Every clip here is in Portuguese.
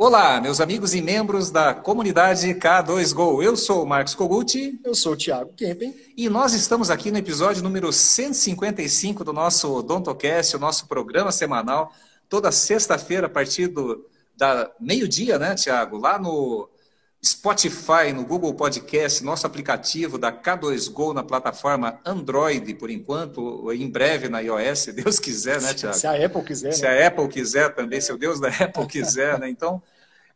Olá, meus amigos e membros da comunidade K2Go. Eu sou o Marcos Koguchi. Eu sou o Thiago Kempen. E nós estamos aqui no episódio número 155 do nosso Dontocast, o nosso programa semanal, toda sexta-feira, a partir do da meio-dia, né, Thiago? Lá no Spotify, no Google Podcast, nosso aplicativo da K2Go na plataforma Android, por enquanto, em breve na iOS, se Deus quiser, né, Thiago? Se a Apple quiser. Se né? a Apple quiser também, se o Deus da Apple quiser, né? Então,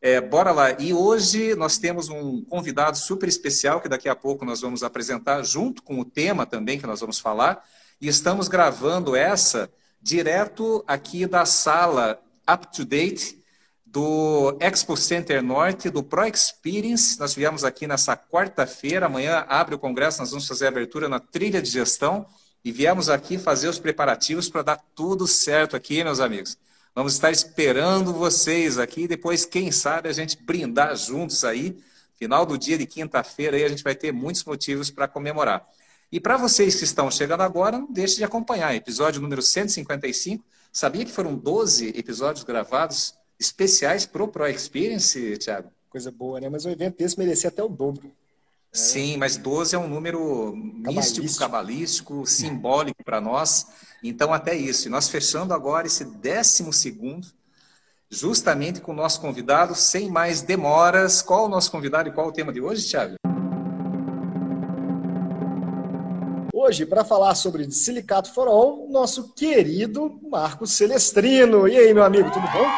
é, bora lá. E hoje nós temos um convidado super especial que daqui a pouco nós vamos apresentar, junto com o tema também que nós vamos falar. E estamos gravando essa direto aqui da sala Up to Date do Expo Center Norte, do Pro Experience. Nós viemos aqui nessa quarta-feira, amanhã abre o congresso, nós vamos fazer a abertura na trilha de gestão e viemos aqui fazer os preparativos para dar tudo certo aqui, meus amigos. Vamos estar esperando vocês aqui. Depois, quem sabe, a gente brindar juntos aí. Final do dia de quinta-feira, aí a gente vai ter muitos motivos para comemorar. E para vocês que estão chegando agora, não deixe de acompanhar. Episódio número 155. Sabia que foram 12 episódios gravados especiais para o Pro Experience, Thiago? Coisa boa, né? Mas o evento desse merecia até o dobro. Sim, mas 12 é um número místico, Cabalístico. cabalístico, simbólico para nós. Então, até isso. E nós fechando agora esse décimo segundo, justamente com o nosso convidado, sem mais demoras. Qual o nosso convidado e qual o tema de hoje, Thiago? Hoje, para falar sobre Silicato for All, nosso querido Marcos Celestrino. E aí, meu amigo, tudo bom?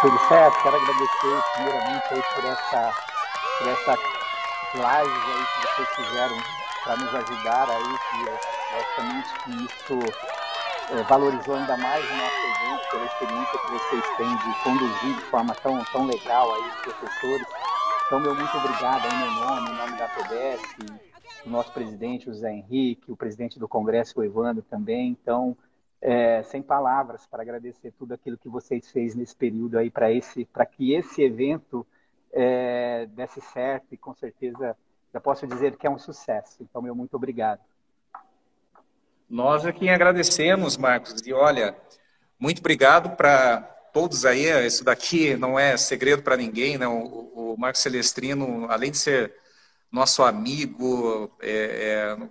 Tudo certo? Quero agradecer primeiramente aí por essa, por essa live aí que vocês fizeram para nos ajudar aí, que logicamente que isso eh, valorizou ainda mais o nosso evento, pela experiência que vocês têm de conduzir de forma tão, tão legal aí os professores. Então, meu muito obrigado no meu nome, em nome da PBS, o nosso presidente, o Zé Henrique, o presidente do Congresso, o Evandro também. Então, é, sem palavras para agradecer tudo aquilo que vocês fez nesse período aí para esse, para que esse evento é, desse certo e com certeza já posso dizer que é um sucesso. Então, meu muito obrigado. Nós é quem agradecemos, Marcos. E olha, muito obrigado para todos aí. Isso daqui não é segredo para ninguém. Né? O, o Marcos Celestrino, além de ser nosso amigo, é, é,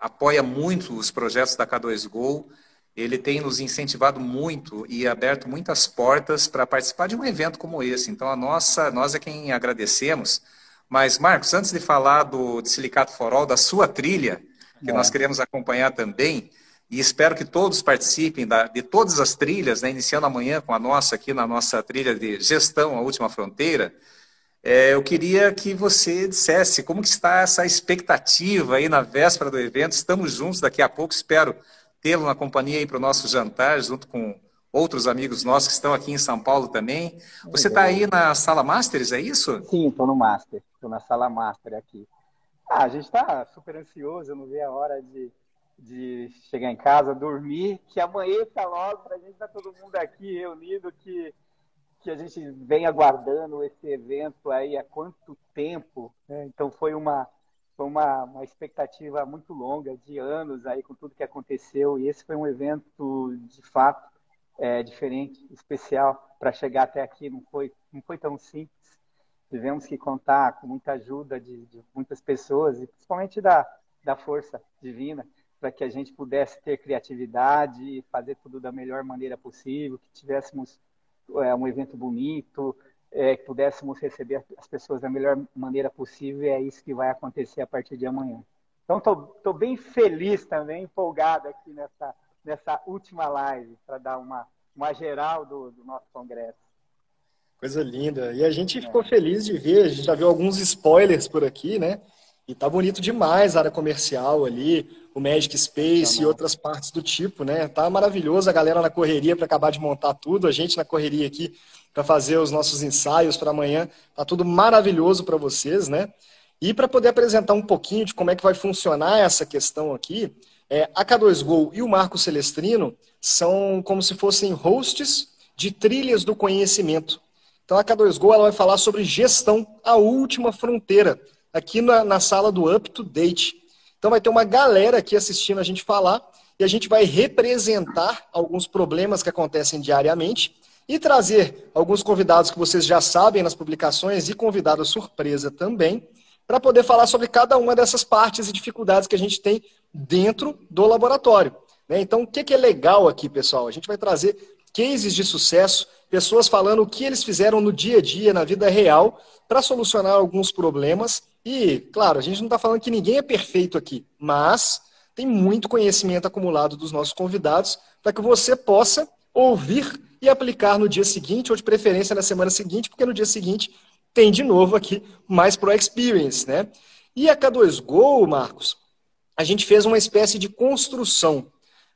apoia muito os projetos da K2Go. Ele tem nos incentivado muito e aberto muitas portas para participar de um evento como esse. Então, a nossa, nós é quem agradecemos. Mas, Marcos, antes de falar do de Silicato Forol, da sua trilha, que É. nós queremos acompanhar também, e espero que todos participem da- de todas as trilhas, né, iniciando amanhã com a nossa aqui na nossa trilha de gestão, a última fronteira. É, eu queria que você dissesse como que está essa expectativa aí na véspera do evento. Estamos juntos daqui a pouco, espero tê-lo na companhia aí para o nosso jantar, junto com outros amigos nossos que estão aqui em São Paulo também. Você está aí na Sala Masters, é isso? Sim, estou no Master, estou na sala Master aqui. Ah, a gente está super ansioso, não vi a hora de, de chegar em casa, dormir, que amanheça logo para a gente estar todo mundo aqui reunido, que, que a gente vem aguardando esse evento aí há quanto tempo. né? Então foi uma, foi uma, uma expectativa muito longa, de anos aí com tudo que aconteceu, e esse foi um evento de fato é, diferente, especial, para chegar até aqui, não foi, não foi tão simples tivemos que contar com muita ajuda de, de muitas pessoas e principalmente da, da força divina para que a gente pudesse ter criatividade e fazer tudo da melhor maneira possível, que tivéssemos é, um evento bonito, é, que pudéssemos receber as pessoas da melhor maneira possível e é isso que vai acontecer a partir de amanhã. Então estou bem feliz também, empolgado aqui nessa, nessa última live para dar uma, uma geral do, do nosso congresso. Coisa linda. E a gente ficou feliz de ver, a gente já viu alguns spoilers por aqui, né? E tá bonito demais a área comercial ali, o Magic Space e outras partes do tipo, né? Tá maravilhoso a galera na correria para acabar de montar tudo, a gente na correria aqui para fazer os nossos ensaios para amanhã. Tá tudo maravilhoso para vocês, né? E para poder apresentar um pouquinho de como é que vai funcionar essa questão aqui, é, a K2Go e o Marco Celestrino são como se fossem hosts de trilhas do conhecimento. Então a K2Go ela vai falar sobre gestão, a última fronteira, aqui na, na sala do Up to Date. Então vai ter uma galera aqui assistindo a gente falar e a gente vai representar alguns problemas que acontecem diariamente e trazer alguns convidados que vocês já sabem nas publicações e convidado surpresa também, para poder falar sobre cada uma dessas partes e dificuldades que a gente tem dentro do laboratório. Né? Então, o que é legal aqui, pessoal? A gente vai trazer cases de sucesso, pessoas falando o que eles fizeram no dia a dia, na vida real, para solucionar alguns problemas. E, claro, a gente não está falando que ninguém é perfeito aqui, mas tem muito conhecimento acumulado dos nossos convidados para que você possa ouvir e aplicar no dia seguinte, ou de preferência na semana seguinte, porque no dia seguinte tem de novo aqui mais Pro Experience, né? E a K2Go, Marcos, a gente fez uma espécie de construção.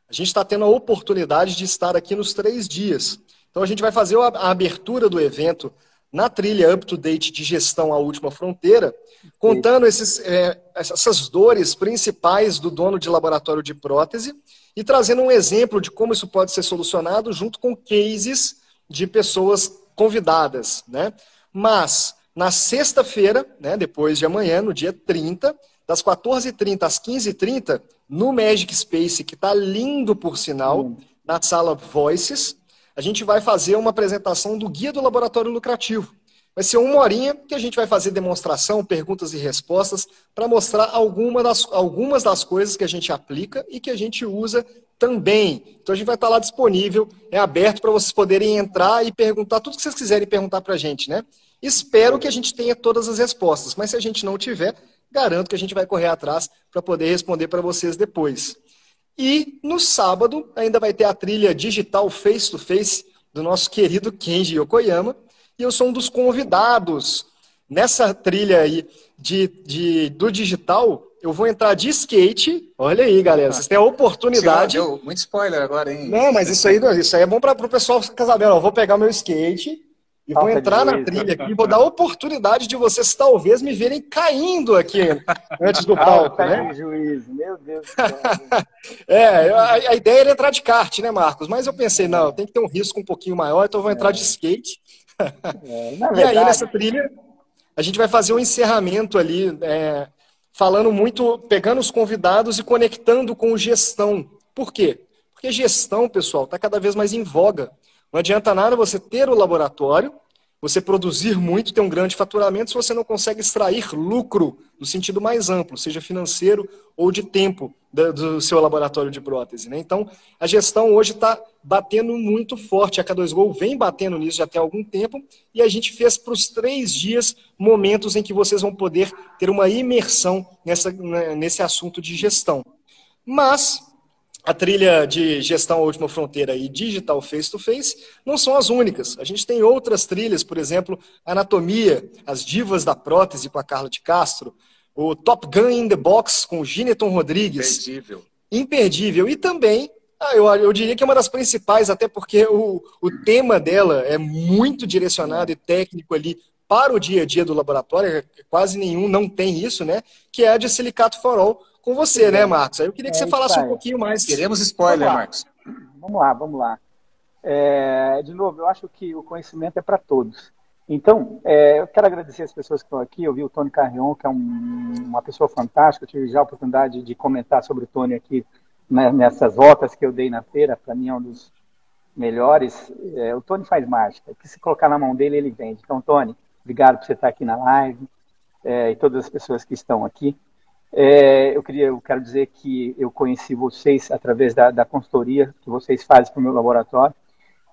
A gente está tendo a oportunidade de estar aqui nos três dias. Então a gente vai fazer a abertura do evento na trilha up to date de gestão à última fronteira, contando esses, é, essas dores principais do dono de laboratório de prótese e trazendo um exemplo de como isso pode ser solucionado junto com cases de pessoas convidadas. Né? Mas, na sexta-feira, né, depois de amanhã, no dia 30, das 14h30 às 15h30, no Magic Space, que está lindo por sinal, hum. na sala Voices, a gente vai fazer uma apresentação do Guia do Laboratório Lucrativo. Vai ser uma horinha que a gente vai fazer demonstração, perguntas e respostas, para mostrar alguma das, algumas das coisas que a gente aplica e que a gente usa também. Então a gente vai estar lá disponível, é aberto para vocês poderem entrar e perguntar tudo que vocês quiserem perguntar para a gente, né? Espero que a gente tenha todas as respostas, mas se a gente não tiver, garanto que a gente vai correr atrás para poder responder para vocês depois. E no sábado ainda vai ter a trilha digital face to face do nosso querido Kenji Yokoyama. E eu sou um dos convidados nessa trilha aí de, de, do digital. Eu vou entrar de skate. Olha aí, galera. Vocês têm a oportunidade. Deu muito spoiler agora, hein? Não, mas isso aí, isso aí é bom para o pessoal ficar sabendo. Eu vou pegar meu skate e vou entrar na trilha aqui, vou dar a oportunidade de vocês talvez me verem caindo aqui antes do palco, né? juízo, meu Deus do céu. é, a, a, ideia era entrar de kart, né, Marcos? Mas eu pensei, não, tem que ter um risco um pouquinho maior, então eu vou entrar é. de skate. É, verdade... E aí, nessa trilha, a gente vai fazer um encerramento ali, é, falando muito, pegando os convidados e conectando com gestão. Por quê? Porque gestão, pessoal, está cada vez mais em voga. Não adianta nada você ter o laboratório, você produzir muito, ter um grande faturamento, se você não consegue extrair lucro no sentido mais amplo, seja financeiro ou de tempo do seu laboratório de prótese. Né? Então, a gestão hoje está batendo muito forte. A K2Go vem batendo nisso já tem algum tempo e a gente fez para os três dias momentos em que vocês vão poder ter uma imersão nessa, né, nesse assunto de gestão. Mas a trilha de gestão última fronteira e digital face to face não são as únicas. A gente tem outras trilhas, por exemplo, anatomia, as divas da prótese com a Carla de Castro, o Top Gun in the Box com o Gineton Rodrigues. Imperdível. Imperdível. E também, ah, eu, eu diria que é uma das principais, até porque o, o tema dela é muito direcionado e técnico ali para o dia a dia do laboratório, quase nenhum não tem isso, né? Que é a de silicato for all, com você, né, Marcos? Aí eu queria que é, você falasse um pouquinho mais. Queremos spoiler, vamos Marcos. Vamos lá, vamos lá. É, de novo, eu acho que o conhecimento é para todos. Então, é, eu quero agradecer as pessoas que estão aqui. Eu vi o Tony Carrion, que é um, uma pessoa fantástica. Eu tive já a oportunidade de comentar sobre o Tony aqui né, nessas voltas que eu dei na feira. Para mim, é um dos melhores. É, o Tony faz mágica. Que se colocar na mão dele, ele vende. Então, Tony, obrigado por você estar aqui na live é, e todas as pessoas que estão aqui. É, eu queria, eu quero dizer que eu conheci vocês através da, da consultoria que vocês fazem para o meu laboratório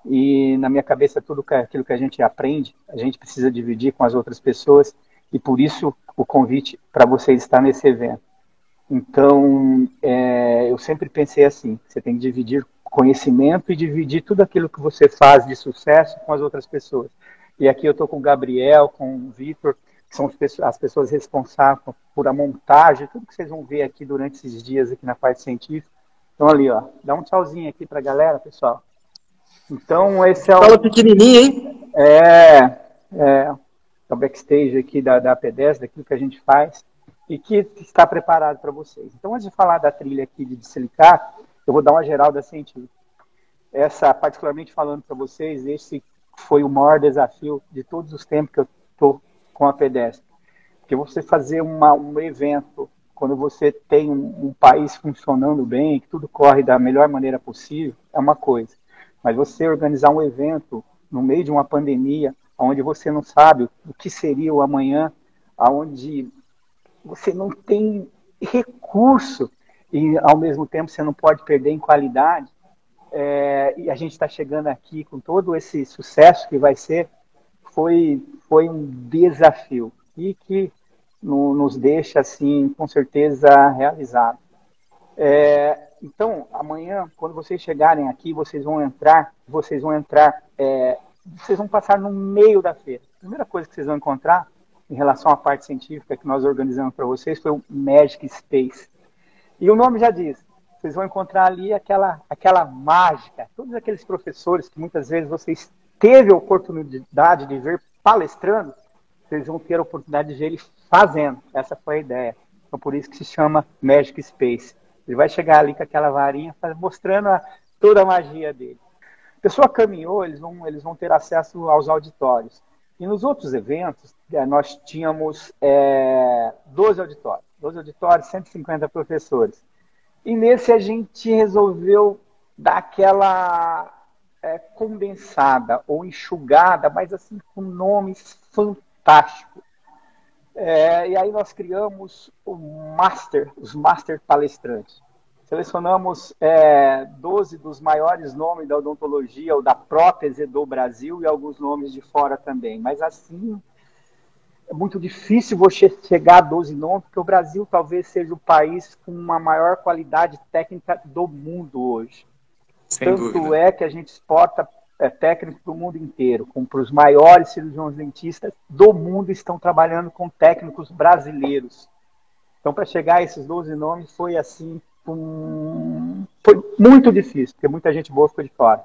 e na minha cabeça tudo que, aquilo que a gente aprende a gente precisa dividir com as outras pessoas e por isso o convite para vocês estar nesse evento. Então é, eu sempre pensei assim: você tem que dividir conhecimento e dividir tudo aquilo que você faz de sucesso com as outras pessoas. E aqui eu estou com o Gabriel, com o Vitor que são as pessoas responsáveis por a montagem, tudo que vocês vão ver aqui durante esses dias aqui na parte científica. Então ali, ó, dá um tchauzinho aqui para a galera, pessoal. Então esse é o... Fala pequenininho, hein? É, é, é o backstage aqui da, da P10, daquilo que a gente faz e que está preparado para vocês. Então, antes de falar da trilha aqui de silicato, eu vou dar uma geral da científica. Essa, particularmente falando para vocês, esse foi o maior desafio de todos os tempos que eu estou com a pedestre. Porque você fazer uma, um evento quando você tem um, um, país funcionando bem, que tudo corre da melhor maneira possível, é uma coisa. Mas você organizar um evento no meio de uma pandemia, onde você não sabe o que seria o amanhã, onde você não tem recurso e ao mesmo tempo você não pode perder em qualidade. É, e a gente está chegando aqui com todo esse sucesso que vai ser, foi, foi um desafio e que no, nos deixa assim com certeza realizado. É, então amanhã quando vocês chegarem aqui vocês vão entrar, vocês vão entrar, é, vocês vão passar no meio da feira. A primeira coisa que vocês vão encontrar em relação à parte científica que nós organizamos para vocês foi o Magic Space. E o nome já diz, vocês vão encontrar ali aquela, aquela mágica, todos aqueles professores que muitas vezes vocês teve a oportunidade de ver palestrando, vocês vão ter a oportunidade de ver ele fazendo. Essa foi a ideia. Então, por isso que se chama Magic Space. Ele vai chegar ali com aquela varinha, mostrando a, toda a magia dele. A pessoa caminhou, eles vão, eles vão ter acesso aos auditórios. E nos outros eventos, eh, nós tínhamos é, 12 auditórios. 12 auditórios, 150 professores. E nesse a gente resolveu dar aquela é, condensada ou enxugada, mas assim com nomes fantásticos. É, e aí nós criamos o Master, os Master Palestrantes. Selecionamos é, 12 dos maiores nomes da odontologia ou da prótese do Brasil e alguns nomes de fora também. Mas assim, é muito difícil você chegar a 12 nomes, porque o Brasil talvez seja o país com uma maior qualidade técnica do mundo hoje. Sem Tanto dúvida. é que a gente exporta é, técnicos para o mundo inteiro, como para os maiores cirurgiões dentistas do mundo estão trabalhando com técnicos brasileiros. Então, para chegar a esses 12 nomes foi assim, um... foi muito difícil, porque muita gente boa ficou de fora.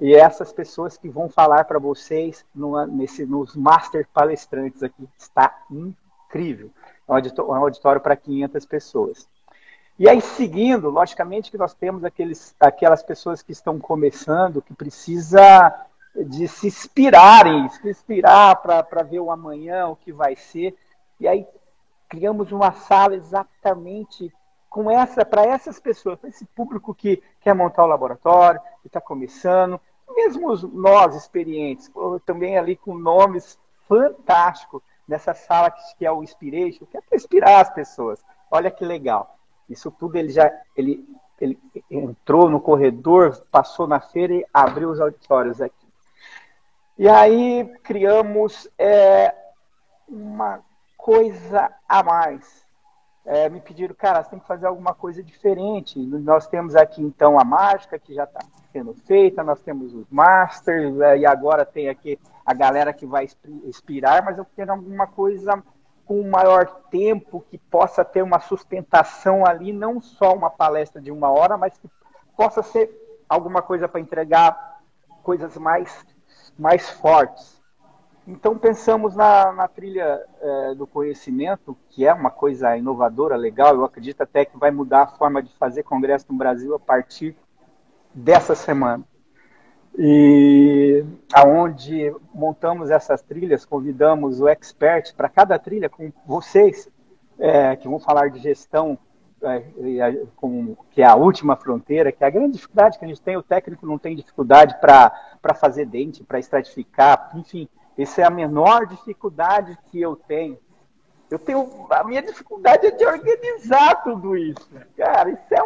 E essas pessoas que vão falar para vocês no, nesse, nos Master Palestrantes aqui, está incrível. É um auditório para 500 pessoas. E aí, seguindo, logicamente que nós temos aqueles, aquelas pessoas que estão começando, que precisa de se inspirarem, se inspirar para ver o amanhã, o que vai ser. E aí criamos uma sala exatamente com essa, para essas pessoas, para esse público que quer montar o laboratório, que está começando, mesmo nós experientes, também ali com nomes fantásticos nessa sala que é o Inspiration, que é para inspirar as pessoas. Olha que legal. Isso tudo ele já ele, ele entrou no corredor, passou na feira e abriu os auditórios aqui. E aí criamos é, uma coisa a mais. É, me pediram, cara, você tem que fazer alguma coisa diferente. Nós temos aqui então a mágica que já está sendo feita, nós temos os masters é, e agora tem aqui a galera que vai inspirar, mas eu quero alguma coisa com maior tempo, que possa ter uma sustentação ali, não só uma palestra de uma hora, mas que possa ser alguma coisa para entregar coisas mais, mais fortes. Então pensamos na, na trilha é, do conhecimento, que é uma coisa inovadora, legal. Eu acredito até que vai mudar a forma de fazer congresso no Brasil a partir dessa semana e aonde montamos essas trilhas, convidamos o expert para cada trilha com vocês é, que vão falar de gestão, é, com, que é a última fronteira, que é a grande dificuldade que a gente tem. O técnico não tem dificuldade para fazer dente, para estratificar, enfim, essa é a menor dificuldade que eu tenho. Eu tenho a minha dificuldade é de organizar tudo isso, cara. Isso é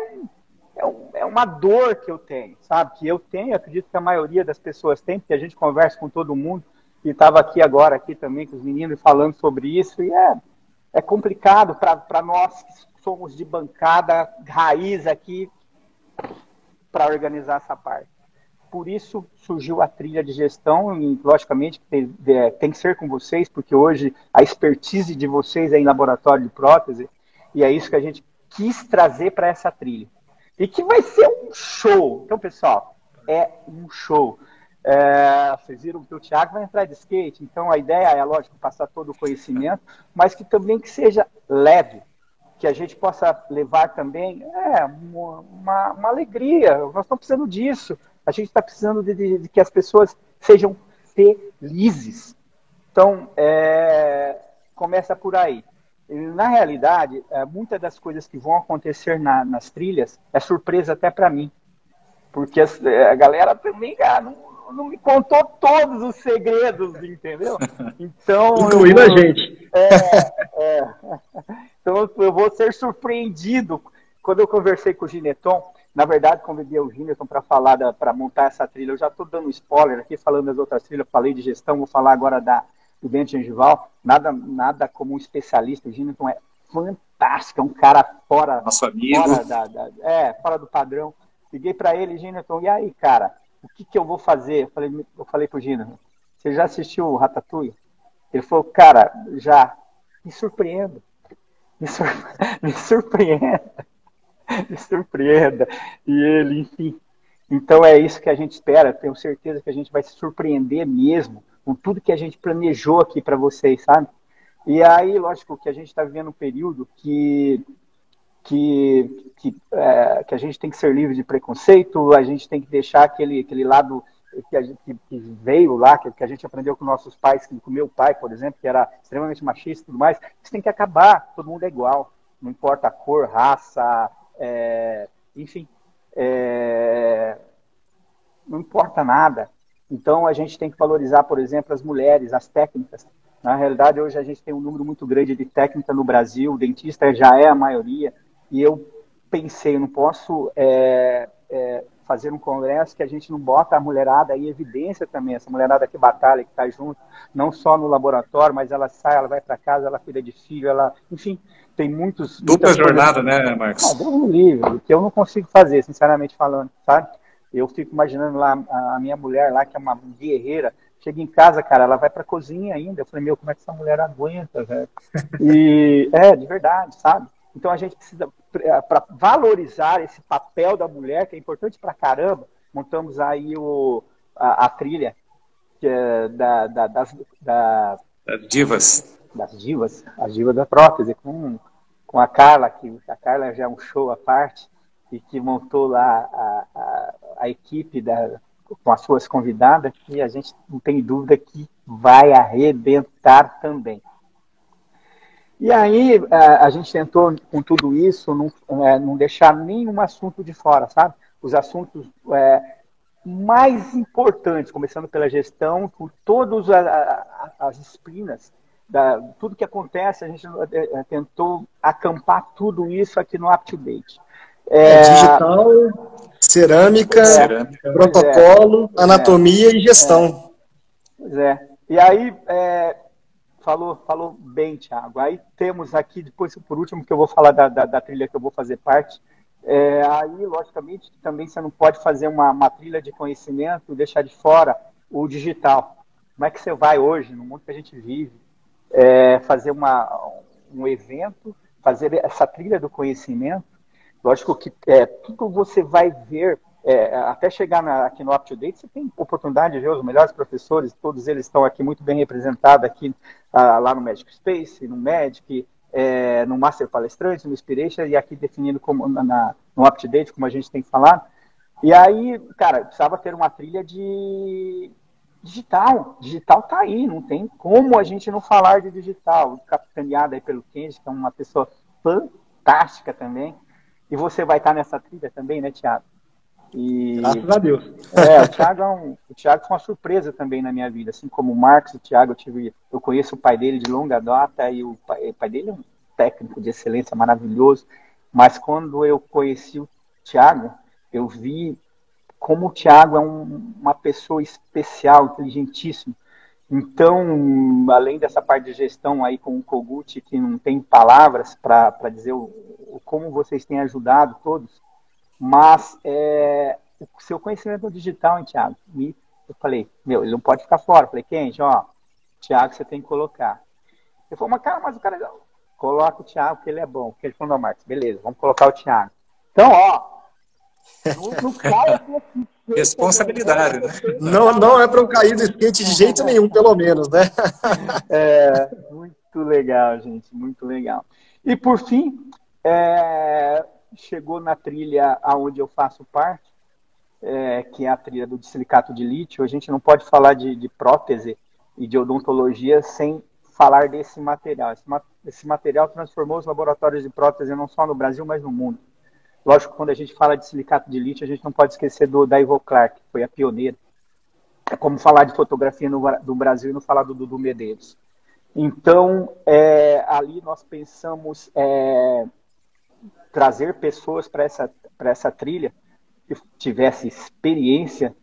é, um, é, uma dor que eu tenho, sabe? Que eu tenho, acredito que a maioria das pessoas tem, porque a gente conversa com todo mundo, e estava aqui agora, aqui também com os meninos, falando sobre isso, e é, é complicado para nós que somos de bancada raiz aqui para organizar essa parte. Por isso surgiu a trilha de gestão, e logicamente tem, é, tem que ser com vocês, porque hoje a expertise de vocês é em laboratório de prótese, e é isso que a gente quis trazer para essa trilha e que vai ser um show. Então, pessoal, é um show. É, vocês viram que o Thiago vai entrar de skate, então a ideia é, lógico, passar todo o conhecimento, mas que também que seja leve, que a gente possa levar também é, uma, uma, alegria. Nós estamos precisando disso. A gente está precisando de, de, de, que as pessoas sejam felizes. Então, é, começa por aí na realidade, é, muitas das coisas que vão acontecer na, nas trilhas é surpresa até para mim. Porque a, é, a, galera também, cara, não, não me contou todos os segredos, entendeu? Então. Incluindo a gente. É, é. Então eu vou ser surpreendido. Quando eu conversei com o Gineton, na verdade, convidei o Gineton para falar, para montar essa trilha. Eu já estou dando spoiler aqui, falando das outras trilhas, falei de gestão, vou falar agora da, do Bento Gengival. Nada, nada como um especialista. O Gineton é fantástico, é um cara fora, Nosso amigo. fora, da, da, é, fora do padrão. Liguei para ele, Gineton, e aí, cara, o que, que eu vou fazer? Eu falei, eu falei pro Gineton, você já assistiu o Ratatouille? Ele falou, cara, já. Me surpreendo me, sur... me surpreenda, me surpreenda. E ele, enfim. Então é isso que a gente espera. Tenho certeza que a gente vai se surpreender mesmo com tudo que a gente planejou aqui para vocês, sabe? E aí, lógico, que a gente está vivendo um período que que, que, é, que a gente tem que ser livre de preconceito, a gente tem que deixar aquele, aquele lado que, gente, que, veio lá, que, que, a gente aprendeu com nossos pais, com meu pai, por exemplo, que era extremamente machista e tudo mais, isso tem que acabar, todo mundo é igual, não importa a cor, raça, é, enfim, é, não importa nada. Então a gente tem que valorizar, por exemplo, as mulheres, as técnicas. Na realidade, hoje a gente tem um número muito grande de técnica no Brasil, o dentista já é a maioria, e eu pensei, eu não posso é, é, fazer um congresso que a gente não bota a mulherada em evidência também, essa mulherada que batalha, que está junto, não só no laboratório, mas ela sai, ela vai para casa, ela cuida de filho, ela, enfim, tem muitos. Dupla jornada, coisas... né, Marcos? Ah, Deus me livre, que eu não consigo fazer, sinceramente falando, sabe? Eu fico imaginando lá a minha mulher lá, que é uma guerreira, chega em casa, cara, ela vai para a cozinha ainda. Eu falei, meu, como é que essa mulher aguenta, velho? E é, de verdade, sabe? Então a gente precisa, para valorizar esse papel da mulher, que é importante para caramba, montamos aí o, a, a trilha é da, da, das, da, das divas. Das divas, as divas da prótese, com, com a Carla, que a Carla já é um show à parte, e que montou lá a, a, a equipe da, com as suas convidadas, e a gente não tem dúvida que vai arrebentar também. E aí a, gente tentou, com tudo isso, não, é, não deixar nenhum assunto de fora, sabe? Os assuntos é, mais importantes, começando pela gestão, por todas as disciplinas, da, tudo que acontece, a gente é, é, tentou acampar tudo isso aqui no UpToDate. É, digital, cerâmica, cerâmica protocolo, anatomia e gestão. Pois é. E aí, é, falou, falou bem, Thiago. Aí temos aqui, depois por último, que eu vou falar da, da, da trilha que eu vou fazer parte. É, aí, logicamente, também você não pode fazer uma, uma trilha de conhecimento e deixar de fora o digital. Como é que você vai hoje, no mundo que a gente vive, é, fazer uma, um evento, fazer essa trilha do conhecimento? Lógico que é, tudo você vai ver é, até chegar na, aqui no Up to Date, você tem oportunidade de ver os melhores professores, todos eles estão aqui muito bem representados aqui ah, lá no Magic Space, no Magic, é, no Master Palestrante, no Inspiration e aqui definindo como na, na, no Up to Date, como a gente tem falado. E aí, cara, precisava ter uma trilha de digital. Digital tá aí, não tem como a gente não falar de digital. Capitaneada aí pelo Kenji, que é uma pessoa fantástica também. E você vai estar nessa trilha também, né, Tiago? E, Graças a Deus. É, o Thiago, é um, o Thiago foi uma surpresa também na minha vida. Assim como o Marcos, o Thiago, eu, tive, eu conheço o pai dele de longa data e o pai, o pai dele é um técnico de excelência maravilhoso. Mas quando eu conheci o Thiago, eu vi como o Thiago é um, uma pessoa especial, inteligentíssimo. Então, além dessa parte de gestão aí com o Kogut, que não tem palavras para dizer o, como vocês têm ajudado todos, mas é, o seu conhecimento digital, hein, Thiago? Me, eu falei, meu, ele não pode ficar fora. Eu falei, Kenji, ó, Thiago, você tem que colocar. Ele falou, mas cara, mas o cara não. Coloca o Thiago, que ele é bom. Porque ele falou, não, Marcos, beleza, vamos colocar o Thiago. Então, ó, não, não Responsabilidade, né? Não, não é para eu cair do skate de jeito nenhum, pelo menos, né? É, muito legal, gente, muito legal. E por fim, é, chegou na trilha aonde eu faço parte, é, que é a trilha do silicato de lítio. A gente não pode falar de, de prótese e de odontologia sem falar desse material. Esse, esse, material transformou os laboratórios de prótese não só no Brasil, mas no mundo. Lógico, quando a gente fala de silicato de lítio, a gente não pode esquecer do, da Ivoclar, que foi a pioneira. É como falar de fotografia no, do Brasil e não falar do Dudu Medeiros. Então, é, ali nós pensamos é, trazer pessoas para essa, essa trilha que tivesse experiência,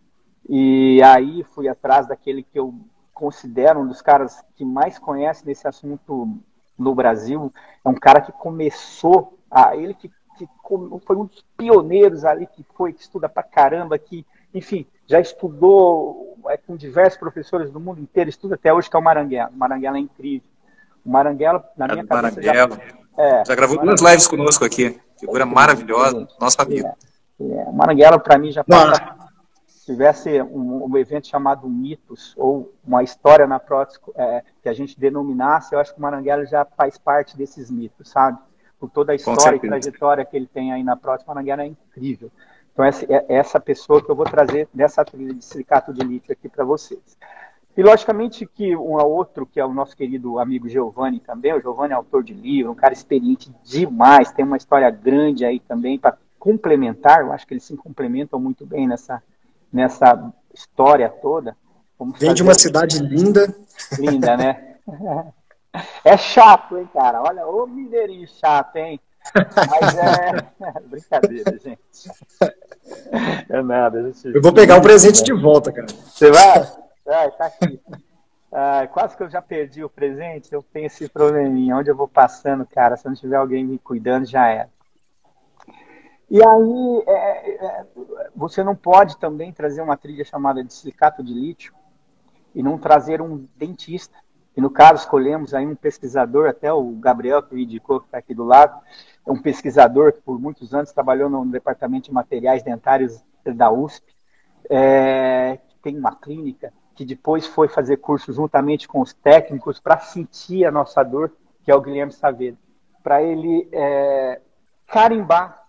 e aí fui atrás daquele que eu considero um dos caras que mais conhece desse assunto no Brasil. É um cara que começou, a, ele que, que foi um dos pioneiros ali, que foi, que estuda pra caramba, que, enfim, já estudou é, com diversos professores do mundo inteiro, estuda até hoje, que é o Maranguela. O Maranguela é incrível. O Maranguela, na minha é, cabeça, Maranguela. já, é, já gravou duas lives conosco aqui. Figura maravilhosa, nosso amigo. É, é. O Maranguela, para mim, já passa, se tivesse um, um, evento chamado Mitos, ou uma história na prótese é, que a gente denominasse, eu acho que o Maranguela já faz parte desses mitos, sabe? Por toda a história e trajetória que ele tem aí na prótese, o Maranguela é incrível. Então, essa, é essa pessoa que eu vou trazer dessa trilha de silicato de lítio aqui para vocês. E, logicamente, que um outro, que é o nosso querido amigo Giovanni também, o Giovanni é autor de livro, um cara experiente demais, tem uma história grande aí também para complementar, eu acho que eles se complementam muito bem nessa, nessa história toda. Vamos Vem de uma cidade linda. Linda, né? É chato, hein, cara? Olha, ô mineirinho chato, hein? Mas é. Brincadeira, gente. É nada. Gente... Eu vou pegar o presente de volta, cara. Você vai? Vai, tá aqui. Ah, quase que eu já perdi o presente, eu tenho esse probleminha. Onde eu vou passando, cara, se não tiver alguém me cuidando, já era. E aí, é, é, você não pode também trazer uma trilha chamada de silicato de lítio e não trazer um dentista. E no caso, escolhemos aí um pesquisador, até o Gabriel, que me indicou, que está aqui do lado, é um pesquisador que por muitos anos trabalhou no departamento de materiais dentários da USP, é, tem uma clínica, que depois foi fazer curso juntamente com os técnicos para sentir a nossa dor, que é o Guilherme Saavedra, para ele é, carimbar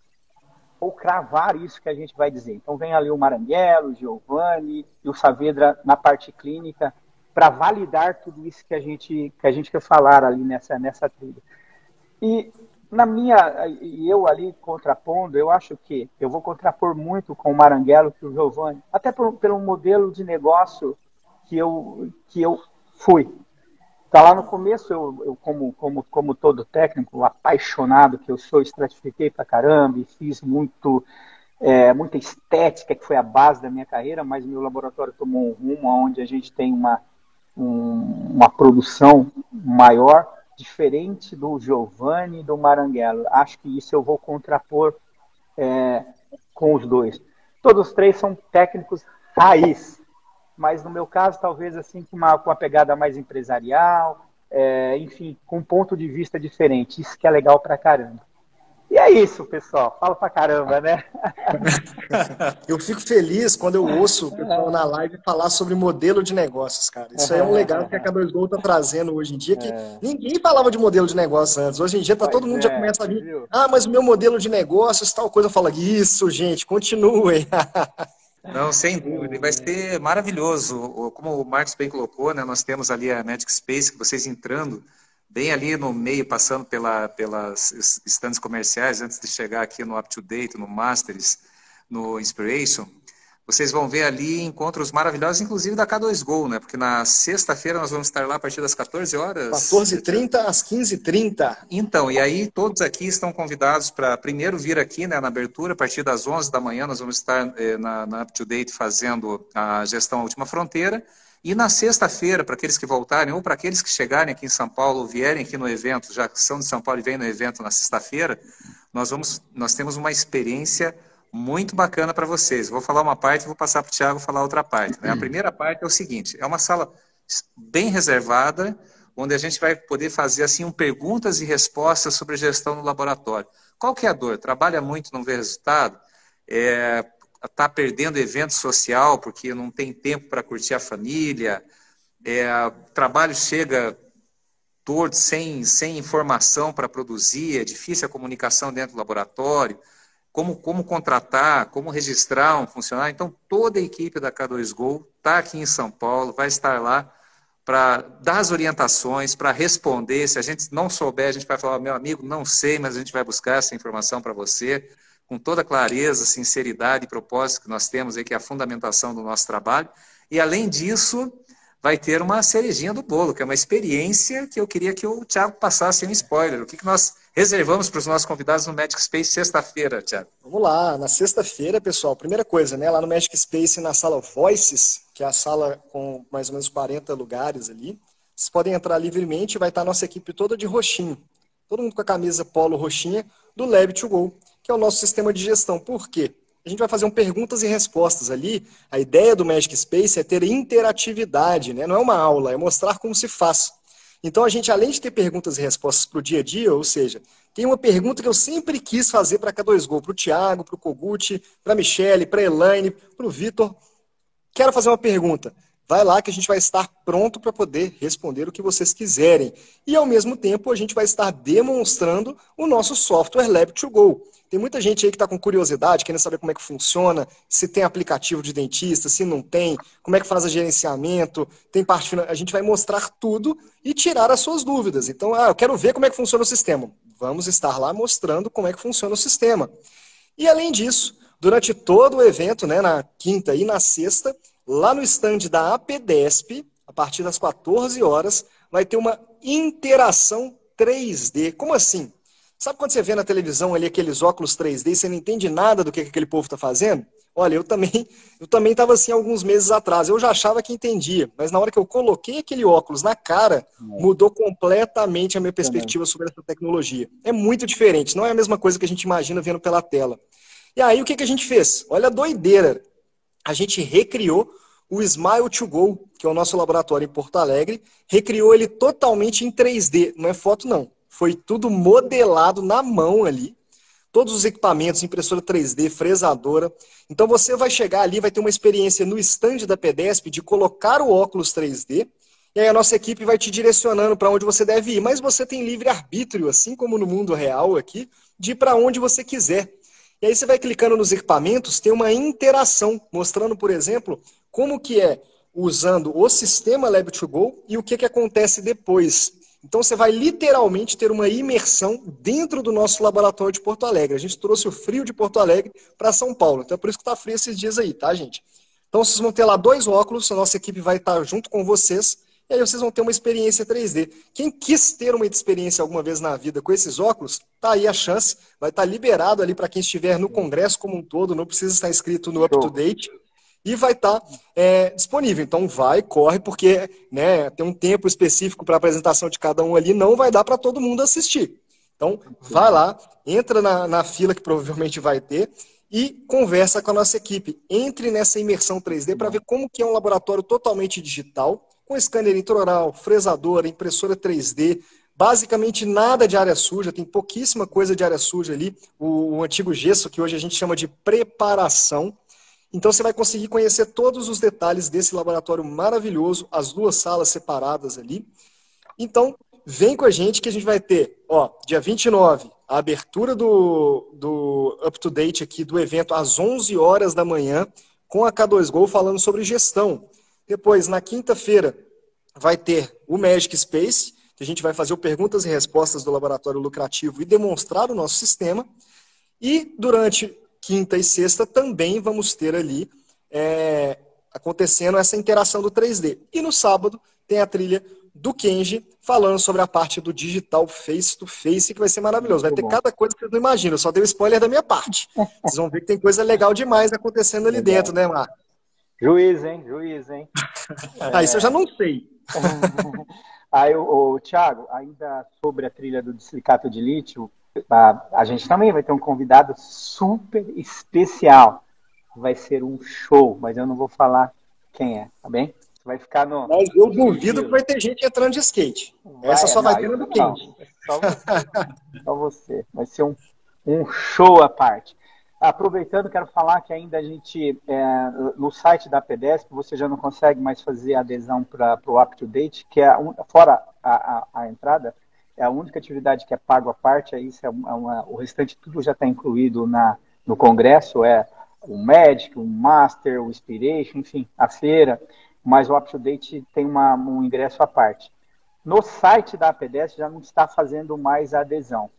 ou cravar isso que a gente vai dizer. Então vem ali o Maranguelo, o Giovanni e o Saavedra na parte clínica para validar tudo isso que a gente que a gente quer falar ali nessa nessa trilha. E na minha e eu ali contrapondo, eu acho que eu vou contrapor muito com o Maranguelo que o Giovanni, até por, pelo modelo de negócio que eu que eu fui. Tá lá no começo, eu, eu, como, como, como todo técnico, apaixonado que eu sou, estratifiquei pra caramba e fiz muito, é, muita estética, que foi a base da minha carreira, mas meu laboratório tomou um rumo onde a gente tem uma, um, uma produção maior, diferente do Giovanni do Maranguelo. Acho que isso eu vou contrapor é, com os dois. Todos os três são técnicos raiz, mas no meu caso, talvez assim, com uma, com uma pegada mais empresarial, é, enfim, com um ponto de vista diferente. Isso que é legal pra caramba. E é isso, pessoal. Fala pra caramba, né? eu fico feliz quando eu ouço o pessoal na live falar sobre modelo de negócios, cara. Isso é um legado que a K2Go tá trazendo hoje em dia, que é. ninguém falava de modelo de negócio antes. Hoje em dia tá todo mundo é, já começa a vir, ah, mas o meu modelo de negócios, tal coisa, fala, isso, gente, continuem. Não, sem dúvida. Vai ser maravilhoso. Como o Marcos bem colocou, né, nós temos ali a Magic Space, que vocês entrando bem ali no meio, passando pela, pelas estandes comerciais, antes de chegar aqui no Up to Date, no Masters, no Inspiration, vocês vão ver ali encontros maravilhosos, inclusive da K2Go, né? Porque na sexta-feira nós vamos estar lá a partir das 14 horas. 14h30 às 15h30. Então, e aí todos aqui estão convidados para primeiro vir aqui né, na abertura, a partir das 11 da manhã nós vamos estar eh, na, na Up to Date fazendo a gestão Última Fronteira. E na sexta-feira, para aqueles que voltarem, ou para aqueles que chegarem aqui em São Paulo, ou vierem aqui no evento, já que são de São Paulo e vêm no evento na sexta-feira, nós, vamos, nós temos uma experiência muito bacana para vocês. Vou falar uma parte e vou passar para o Tiago falar outra parte. Né? A primeira parte é o seguinte: é uma sala bem reservada, onde a gente vai poder fazer assim um perguntas e respostas sobre gestão no laboratório. Qual que é a dor? Trabalha muito, não vê resultado? É, está perdendo evento social porque não tem tempo para curtir a família? É, trabalho chega torto, sem, sem informação para produzir, é difícil a comunicação dentro do laboratório como, como contratar, como registrar um funcionário. Então, toda a equipe da K2Go está aqui em São Paulo, vai estar lá para dar as orientações, para responder. Se a gente não souber, a gente vai falar, meu amigo, não sei, mas a gente vai buscar essa informação para você, com toda clareza, sinceridade e propósito que nós temos aí, que é a fundamentação do nosso trabalho. E além disso, vai ter uma cerejinha do bolo, que é uma experiência que eu queria que o Thiago passasse um spoiler. O que, que nós reservamos para os nossos convidados no Magic Space sexta-feira, Thiago? Vamos lá, na sexta-feira, pessoal, primeira coisa, né? Lá no Magic Space, na sala Voices, que é a sala com mais ou menos 40 lugares ali, vocês podem entrar livremente, vai estar a nossa equipe toda de roxinho. Todo mundo com a camisa polo roxinha do Lab to Go que é o nosso sistema de gestão. Por quê? A gente vai fazer um perguntas e respostas ali. A ideia do Magic Space é ter interatividade, né? não é uma aula, é mostrar como se faz. Então a gente, além de ter perguntas e respostas para o dia a dia, ou seja, tem uma pergunta que eu sempre quis fazer para K2Go, para o Thiago, para o Kogut, para a Michele, para a Elaine, para o Vitor. Quero fazer uma pergunta. Vai lá que a gente vai estar pronto para poder responder o que vocês quiserem. E ao mesmo tempo a gente vai estar demonstrando o nosso software Lab2Go. Tem muita gente aí que está com curiosidade, querendo saber como é que funciona, se tem aplicativo de dentista, se não tem, como é que faz o gerenciamento, tem parte A gente vai mostrar tudo e tirar as suas dúvidas. Então, ah, eu quero ver como é que funciona o sistema. Vamos estar lá mostrando como é que funciona o sistema. E além disso, durante todo o evento, né, na quinta e na sexta, lá no stand da APDESP, a partir das 14 horas, vai ter uma interação 3D. Como assim? Sabe quando você vê na televisão ali aqueles óculos 3D e você não entende nada do que aquele povo está fazendo? Olha, eu também eu também estava assim alguns meses atrás. Eu já achava que entendia, mas na hora que eu coloquei aquele óculos na cara, é. mudou completamente a minha perspectiva sobre essa tecnologia. É muito diferente, não é a mesma coisa que a gente imagina vendo pela tela. E aí o que, que a gente fez? Olha a doideira. A gente recriou o Smile to Go, que é o nosso laboratório em Porto Alegre, recriou ele totalmente em 3D. Não é foto, não. Foi tudo modelado na mão ali. Todos os equipamentos, impressora 3D, fresadora. Então você vai chegar ali, vai ter uma experiência no stand da PEDESP de colocar o óculos 3D. E aí a nossa equipe vai te direcionando para onde você deve ir. Mas você tem livre arbítrio, assim como no mundo real aqui, de ir para onde você quiser. E aí você vai clicando nos equipamentos, tem uma interação, mostrando, por exemplo, como que é usando o sistema Lab2Go e o que, que acontece depois. Então você vai literalmente ter uma imersão dentro do nosso laboratório de Porto Alegre. A gente trouxe o frio de Porto Alegre para São Paulo. Então é por isso que está frio esses dias aí, tá, gente? Então vocês vão ter lá dois óculos, a nossa equipe vai estar junto com vocês. E aí vocês vão ter uma experiência 3D. Quem quis ter uma experiência alguma vez na vida com esses óculos, tá aí a chance. Vai estar liberado ali para quem estiver no congresso como um todo, não precisa estar inscrito no Up to Date e vai estar tá, é, disponível. Então vai, corre, porque né, tem um tempo específico para apresentação de cada um ali, não vai dar para todo mundo assistir. Então vai lá, entra na, na fila que provavelmente vai ter e conversa com a nossa equipe. Entre nessa imersão 3D para ver como que é um laboratório totalmente digital, com scanner intraoral, fresadora, impressora 3D, basicamente nada de área suja, tem pouquíssima coisa de área suja ali, o, o antigo gesso que hoje a gente chama de preparação, então você vai conseguir conhecer todos os detalhes desse laboratório maravilhoso, as duas salas separadas ali. Então, vem com a gente que a gente vai ter, ó, dia 29, a abertura do, do Up to Date aqui do evento às 11 horas da manhã, com a K2Go falando sobre gestão. Depois, na quinta-feira, vai ter o Magic Space, que a gente vai fazer perguntas e respostas do laboratório lucrativo e demonstrar o nosso sistema. E durante quinta e sexta também vamos ter ali é, acontecendo essa interação do 3D. E no sábado tem a trilha do Kenji falando sobre a parte do digital face to face, que vai ser maravilhoso. Vai ter cada coisa que vocês não imaginam. Eu só dei o spoiler da minha parte. Vocês vão ver que tem coisa legal demais acontecendo ali legal. dentro, né, Marco? Juiz, hein? Juiz, hein? ah, isso eu já não sei. Aí, o, o Thiago, ainda sobre a trilha do silicato de lítio, a, a gente também vai ter um convidado super especial. Vai ser um show, mas eu não vou falar quem é, tá bem? Vai ficar no. Mas eu duvido que vai ter gente entrando de skate. Vai, Essa só vai ter no do quente. Só você. só você. Vai ser um, um show à parte. Aproveitando, quero falar que ainda a gente, é, no site da PDESP, você já não consegue mais fazer adesão para o Up to Date, que é um, fora a, a, a entrada, é a única atividade que é pago à parte, é uma, é uma, o restante tudo já está incluído na, no congresso, é o Magic, o Master, o Inspiration, enfim, a feira, mas o UpToDate tem uma, um ingresso à parte. No site da APDS já não está fazendo mais a adesão.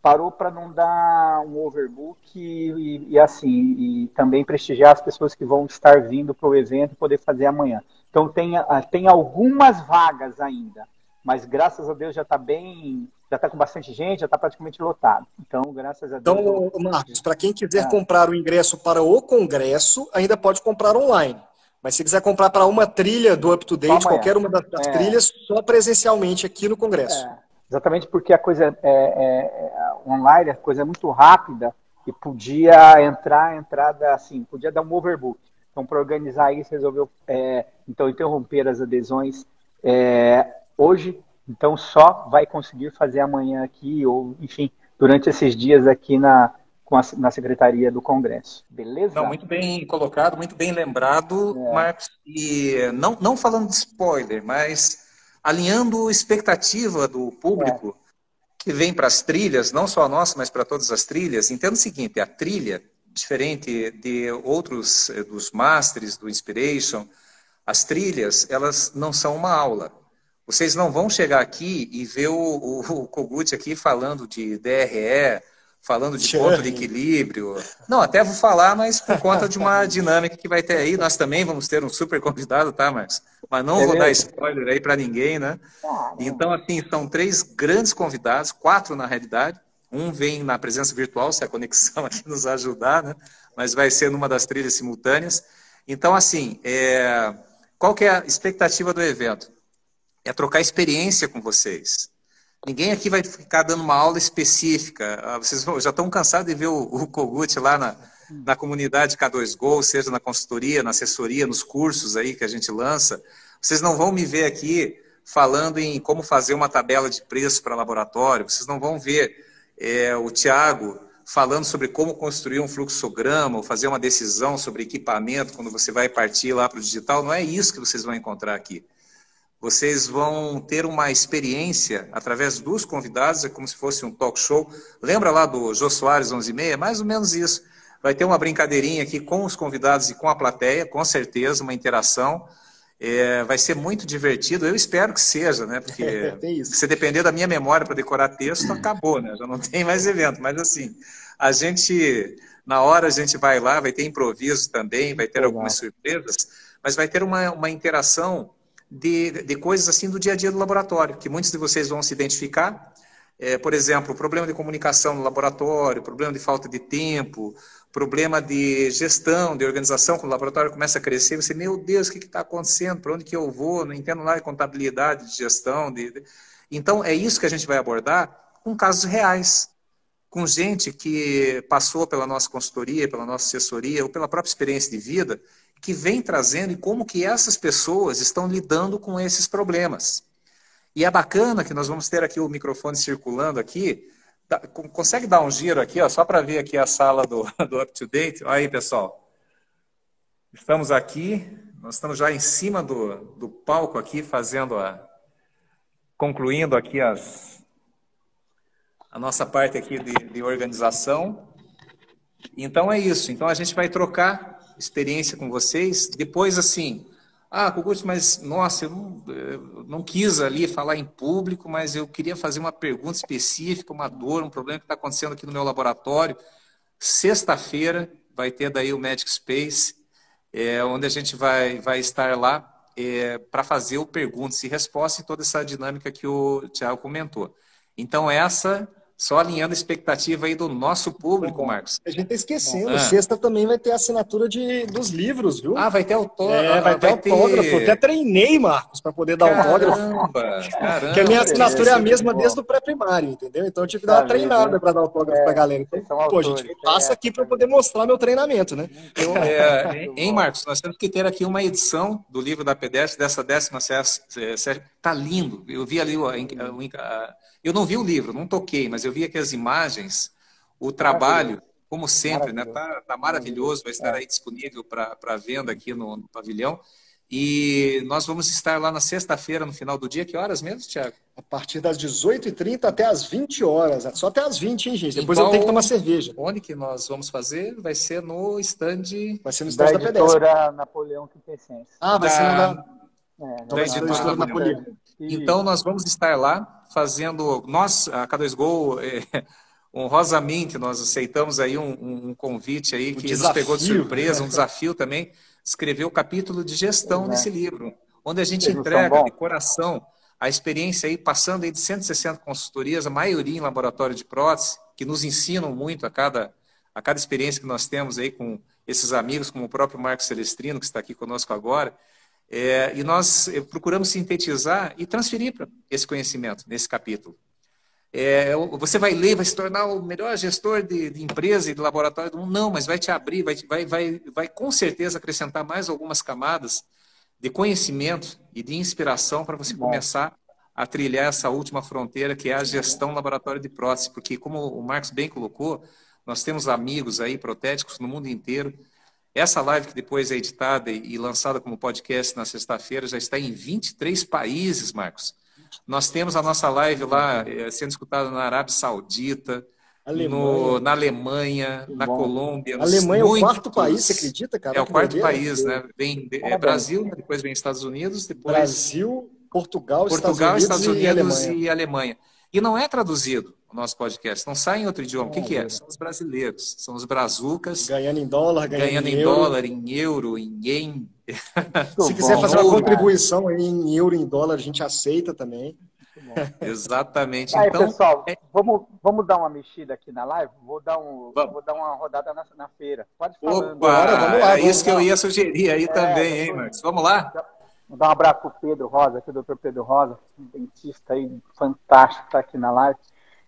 parou para não dar um overbook e, e, assim, e também prestigiar as pessoas que vão estar vindo para o evento poder fazer amanhã. Então tem, tem algumas vagas ainda, mas graças a Deus já está bem, já está com bastante gente, já está praticamente lotado. Então, graças a Deus. Então, Marcos, para quem quiser é. comprar o ingresso para o congresso, ainda pode comprar online. Mas se quiser comprar para uma trilha do Up to Date, qualquer uma das, é. trilhas, só presencialmente aqui no congresso. É. Exatamente porque a coisa é, é, é, online, a coisa é muito rápida e podia entrar, entrada assim, podia dar um overbook. Então, para organizar isso, resolveu é, então interromper as adesões é, hoje. Então, só vai conseguir fazer amanhã aqui, ou, enfim, durante esses dias aqui na, a, na Secretaria do Congresso. Beleza? Não, muito bem colocado, muito bem lembrado, é. Marcos. E não, não falando de spoiler, mas alinhando expectativa do público é. que vem para as trilhas, não só a nossa, mas para todas as trilhas. Entenda o seguinte: a trilha, diferente de outros, eh, dos Masters, do Inspiration, as trilhas, elas não são uma aula. Vocês não vão chegar aqui e ver o, o, o Kogut aqui falando de DRE, falando de ponto de equilíbrio. Não, até vou falar, mas por conta de uma dinâmica que vai ter aí, nós também vamos ter um super convidado, tá, Marcos? Mas não é vou dar spoiler aí para ninguém, né? Então, assim, são três grandes convidados, quatro na realidade. Um vem na presença virtual, se a conexão aqui nos ajudar, né? Mas vai ser numa das trilhas simultâneas. Então, assim, é... qual que é a expectativa do evento? É trocar experiência com vocês. Ninguém aqui vai ficar dando uma aula específica. Ah, vocês já estão cansados de ver o, Kogut lá na, na comunidade K2Go, seja na consultoria, na assessoria, nos cursos aí que a gente lança. Vocês não vão me ver aqui falando em como fazer uma tabela de preço para laboratório. Vocês não vão ver é, o Tiago falando sobre como construir um fluxograma ou fazer uma decisão sobre equipamento quando você vai partir lá para o digital. Não é isso que vocês vão encontrar aqui vocês vão ter uma experiência através dos convidados, é como se fosse um talk show. Lembra lá do Jô Soares 11 e meia? Mais ou menos isso. Vai ter uma brincadeirinha aqui com os convidados e com a plateia, com certeza, uma interação. É, vai ser muito divertido. Eu espero que seja, né? Porque se depender da minha memória para decorar texto, acabou, né? Já não tem mais evento. Mas assim, a gente, na hora a gente vai lá, vai ter improviso também, vai ter algumas surpresas, mas vai ter uma, uma interação de, de coisas assim do dia a dia do laboratório, que muitos de vocês vão se identificar. É, por exemplo, problema de comunicação no laboratório, problema de falta de tempo, problema de gestão, de organização, quando o laboratório começa a crescer, você, meu Deus, o que está acontecendo? Para onde que eu vou? Não entendo nada de contabilidade, de gestão. De. Então, é isso que a gente vai abordar com casos reais, com gente que passou pela nossa consultoria, pela nossa assessoria, ou pela própria experiência de vida, que vem trazendo e como que essas pessoas estão lidando com esses problemas. E é bacana que nós vamos ter aqui o microfone circulando aqui. Consegue dar um giro aqui, ó, só para ver aqui a sala do, do Up to Date? Aí, pessoal. Estamos aqui, nós estamos já em cima do, do palco aqui, fazendo a. concluindo aqui as, a nossa parte aqui de, de organização. Então é isso. Então a gente vai trocar experiência com vocês. Depois, assim, ah, Kogut, mas nossa, eu não, eu não, quis ali falar em público, mas eu queria fazer uma pergunta específica, uma dor, um problema que está acontecendo aqui no meu laboratório. Sexta-feira vai ter daí o Magic Space, é, onde a gente vai, vai estar lá é, para fazer o perguntas e respostas e toda essa dinâmica que o Tiago comentou. Então, essa só alinhando a expectativa aí do nosso público, Marcos. A gente está esquecendo, ah. sexta também vai ter assinatura de, dos livros, viu? Ah, vai ter autógrafo. É, vai, vai ter autógrafo. Ter... Até treinei, Marcos, para poder dar autógrafo. Caramba, Porque a minha assinatura é a mesma desde o pré-primário, entendeu? Então eu tive que dar uma treinada para dar autógrafo é, para a galera. Então, pô, gente, passa aqui para poder mostrar meu treinamento, né? Então, é, hein, Marcos? Nós temos que ter aqui uma edição do livro da PDS dessa décima série. Tá lindo. Eu vi ali o, a, eu não vi o livro, não toquei, mas eu vi aqui as imagens, o trabalho, como sempre, né? Tá, tá maravilhoso, vai estar aí disponível para venda aqui no, no, pavilhão. E nós vamos estar lá na sexta-feira, no final do dia. Que horas mesmo, Tiago? A partir das 18h30 até as 20 horas. Só até as 20, hein, gente? Depois eu tenho que tomar cerveja. Onde que nós vamos fazer? Vai ser no stand... Vai ser no stand da, da editora Napoleão Quintessense. Ah, vai da... ser no da... É, da editora Napoleão. Então, nós vamos estar lá fazendo. Nós, a K2Go, é, honrosamente nós aceitamos aí um, um convite aí que nos pegou de surpresa, um desafio também, escrever o capítulo de gestão é. desse livro, onde a gente entrega de coração a experiência aí, passando aí de 160 consultorias, a maioria em laboratório de prótese, que nos ensinam muito a cada, a cada experiência que nós temos aí com esses amigos, como o próprio Marcos Celestrino, que está aqui conosco agora, é, e nós eh, procuramos sintetizar e transferir esse conhecimento nesse capítulo. É, você vai ler, vai se tornar o melhor gestor de, de empresa e de laboratório do mundo. Não, mas vai te abrir, vai, vai, vai, vai com certeza acrescentar mais algumas camadas de conhecimento e de inspiração para você começar a trilhar essa última fronteira que é a gestão laboratório de prótese, porque como o Marcos bem colocou, nós temos amigos aí protéticos no mundo inteiro. Essa live que depois é editada e lançada como podcast na sexta-feira já está em 23 países, Marcos. Nós temos a nossa live lá é, sendo escutada na Arábia Saudita, Alemanha. No, na Alemanha, na Colômbia. A Alemanha é o quarto país, você acredita, cara? É o quarto país, né? Vem é Brasil, depois vem Estados Unidos, depois Brasil, Portugal, Portugal Estados Unidos, Estados Unidos e, Alemanha. e Alemanha. E não é traduzido o nosso podcast, não sai em outro idioma. o que, que é? São os brasileiros, são os brazucas. Ganhando em dólar, ganhando, ganhando em, em dólar, em euro, em yen. Se quiser fazer uma contribuição em euro, em dólar, a gente aceita também. Exatamente. Aí, então, pessoal, é... vamos, vamos dar uma mexida aqui na live? Vou dar, um, vou dar uma rodada na, na feira. Pode falar. Opa, Bora, vamos lá. É isso que eu ia sugerir aí é, também, hein, Marcos? Vamos lá? Vou dar um abraço para o Pedro Rosa, aqui o doutor Pedro Rosa, um dentista aí fantástico, está aqui na live.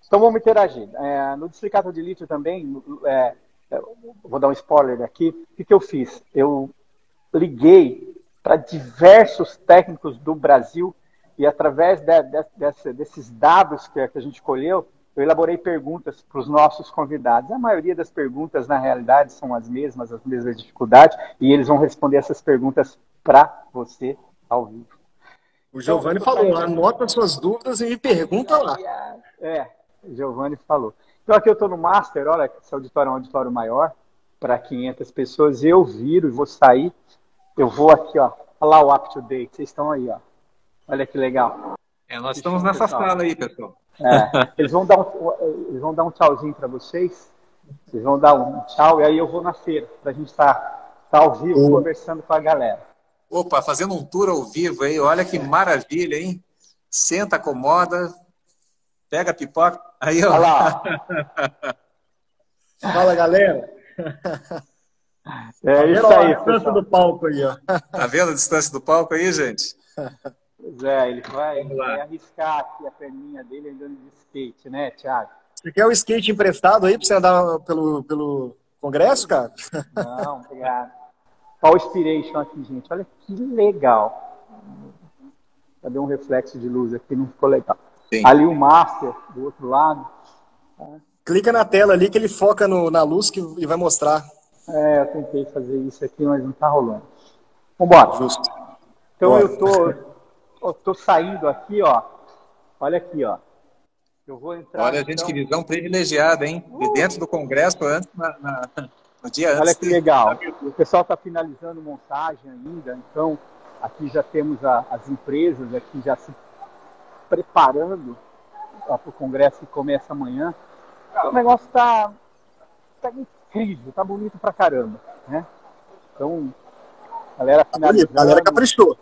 Então vamos interagir. É, no Districato de Lítio também, é, é vou dar um spoiler aqui. O que, que eu fiz? Eu liguei para diversos técnicos do Brasil e através de, de, desses dados que, que a gente colheu, eu elaborei perguntas para os nossos convidados. A maioria das perguntas, na realidade, são as mesmas, as mesmas dificuldades, e eles vão responder essas perguntas para você ao vivo. O Giovanni então, falou, anota suas dúvidas e me pergunta lá. É, Giovanni falou. Então aqui eu estou no Master, olha, esse auditório é um auditório maior, para 500 pessoas, eu viro e vou sair, eu vou aqui, ó, olha lá o Up to Date, vocês estão aí, ó. Olha que legal. É, nós estamos nessa pessoal. sala aí, pessoal. É, eles, vão dar um, eles vão dar um tchauzinho para vocês. Eles vão dar um tchau e aí eu vou na feira para a gente estar tá, tá ao vivo conversando com a galera. Opa, fazendo um tour ao vivo aí, olha que maravilha, hein? Senta, acomoda, pega a pipoca. Aí, ó. Olha lá. Fala, galera. É isso aí. A distância do palco aí, ó. Tá vendo a distância do palco aí, gente? Pois é, ele vai, vai arriscar aqui a perninha dele andando de skate, né, Thiago? Você quer o skate emprestado aí para você andar pelo, pelo congresso, cara? Não, obrigado. Power Inspiration aqui, gente. Olha que legal. Cadê um reflexo de luz aqui? Não ficou legal. Sim. Ali o Master, do outro lado. Tá? Clica na tela ali que ele foca no, na luz que, e vai mostrar. É, eu tentei fazer isso aqui, mas não está rolando. Vambora. Justo. Então Bora. eu tô estou saindo aqui, ó. Olha aqui, ó. Eu vou entrar. Olha, então... gente, que visão privilegiada, hein? De dentro do Congresso, antes, na, na, no dia antes. Olha que legal. O pessoal está finalizando montagem ainda, então aqui já temos a, as empresas aqui já se preparando para o Congresso que começa amanhã. O negócio está tá incrível, tá bonito pra caramba, né? Então, galera tá finalizando. A galera caprichou.